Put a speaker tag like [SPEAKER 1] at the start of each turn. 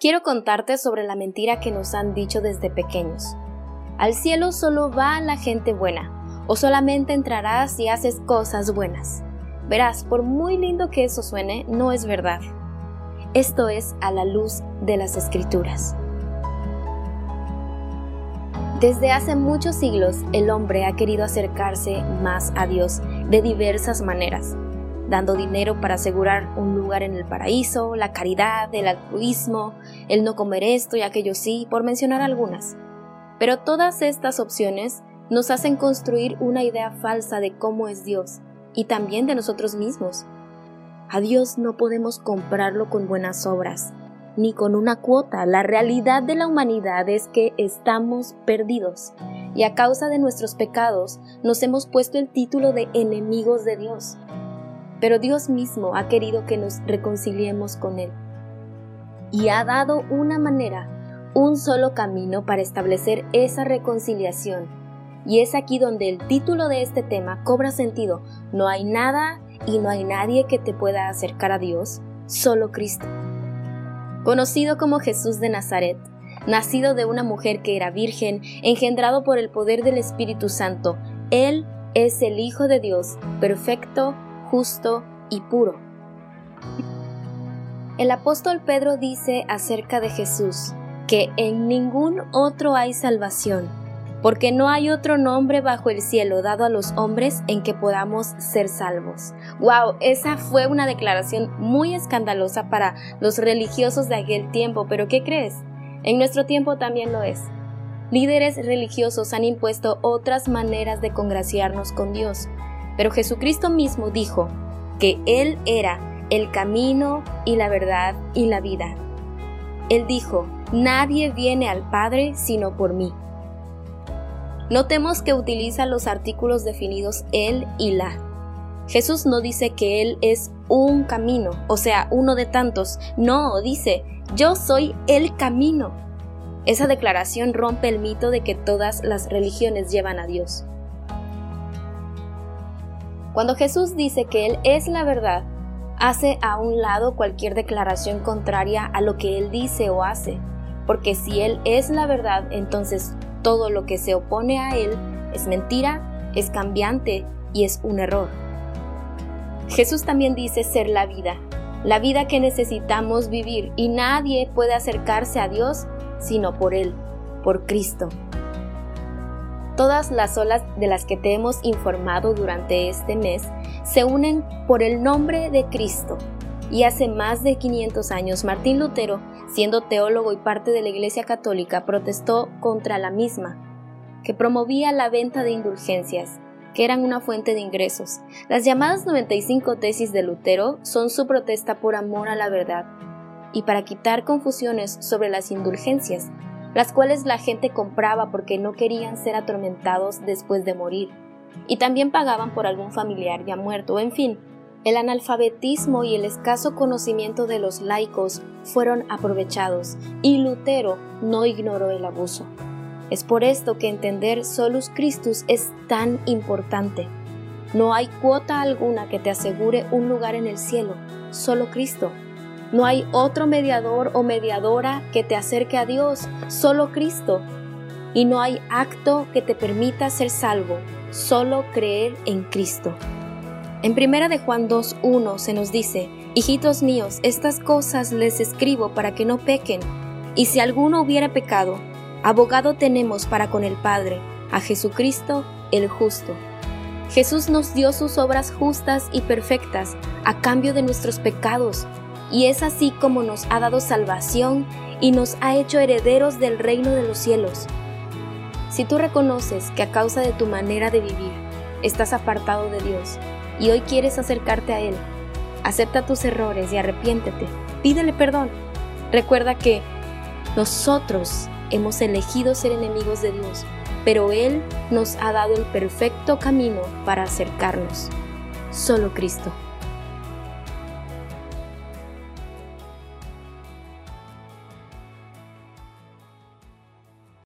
[SPEAKER 1] quiero contarte sobre la mentira que nos han dicho desde pequeños. Al cielo solo va la gente buena, o solamente entrarás si haces cosas buenas. Verás, por muy lindo que eso suene, no es verdad. Esto es a la luz de las escrituras. Desde hace muchos siglos el hombre ha querido acercarse más a Dios de diversas maneras dando dinero para asegurar un lugar en el paraíso, la caridad, el altruismo, el no comer esto y aquello sí, por mencionar algunas. Pero todas estas opciones nos hacen construir una idea falsa de cómo es Dios y también de nosotros mismos. A Dios no podemos comprarlo con buenas obras, ni con una cuota. La realidad de la humanidad es que estamos perdidos y a causa de nuestros pecados nos hemos puesto el título de enemigos de Dios pero Dios mismo ha querido que nos reconciliemos con Él. Y ha dado una manera, un solo camino para establecer esa reconciliación. Y es aquí donde el título de este tema cobra sentido. No hay nada y no hay nadie que te pueda acercar a Dios, solo Cristo. Conocido como Jesús de Nazaret, nacido de una mujer que era virgen, engendrado por el poder del Espíritu Santo, Él es el Hijo de Dios, perfecto, justo y puro. El apóstol Pedro dice acerca de Jesús que en ningún otro hay salvación, porque no hay otro nombre bajo el cielo dado a los hombres en que podamos ser salvos. Wow, esa fue una declaración muy escandalosa para los religiosos de aquel tiempo, pero ¿qué crees? En nuestro tiempo también lo es. Líderes religiosos han impuesto otras maneras de congraciarnos con Dios, pero Jesucristo mismo dijo que Él era el camino y la verdad y la vida. Él dijo, nadie viene al Padre sino por mí. Notemos que utiliza los artículos definidos él y la. Jesús no dice que Él es un camino, o sea, uno de tantos. No, dice, yo soy el camino. Esa declaración rompe el mito de que todas las religiones llevan a Dios. Cuando Jesús dice que Él es la verdad, hace a un lado cualquier declaración contraria a lo que Él dice o hace, porque si Él es la verdad, entonces todo lo que se opone a Él es mentira, es cambiante y es un error. Jesús también dice ser la vida, la vida que necesitamos vivir y nadie puede acercarse a Dios sino por Él, por Cristo. Todas las olas de las que te hemos informado durante este mes se unen por el nombre de Cristo. Y hace más de 500 años Martín Lutero, siendo teólogo y parte de la Iglesia Católica, protestó contra la misma, que promovía la venta de indulgencias, que eran una fuente de ingresos. Las llamadas 95 tesis de Lutero son su protesta por amor a la verdad y para quitar confusiones sobre las indulgencias las cuales la gente compraba porque no querían ser atormentados después de morir, y también pagaban por algún familiar ya muerto, en fin, el analfabetismo y el escaso conocimiento de los laicos fueron aprovechados, y Lutero no ignoró el abuso. Es por esto que entender Solus Christus es tan importante. No hay cuota alguna que te asegure un lugar en el cielo, solo Cristo. No hay otro mediador o mediadora que te acerque a Dios, solo Cristo. Y no hay acto que te permita ser salvo, solo creer en Cristo. En primera de Juan 2:1 se nos dice: Hijitos míos, estas cosas les escribo para que no pequen. Y si alguno hubiera pecado, abogado tenemos para con el Padre, a Jesucristo el justo. Jesús nos dio sus obras justas y perfectas a cambio de nuestros pecados y es así como nos ha dado salvación y nos ha hecho herederos del reino de los cielos. Si tú reconoces que a causa de tu manera de vivir estás apartado de Dios y hoy quieres acercarte a Él, acepta tus errores y arrepiéntete, pídele perdón. Recuerda que nosotros hemos elegido ser enemigos de Dios, pero Él nos ha dado el perfecto camino para acercarnos. Solo Cristo.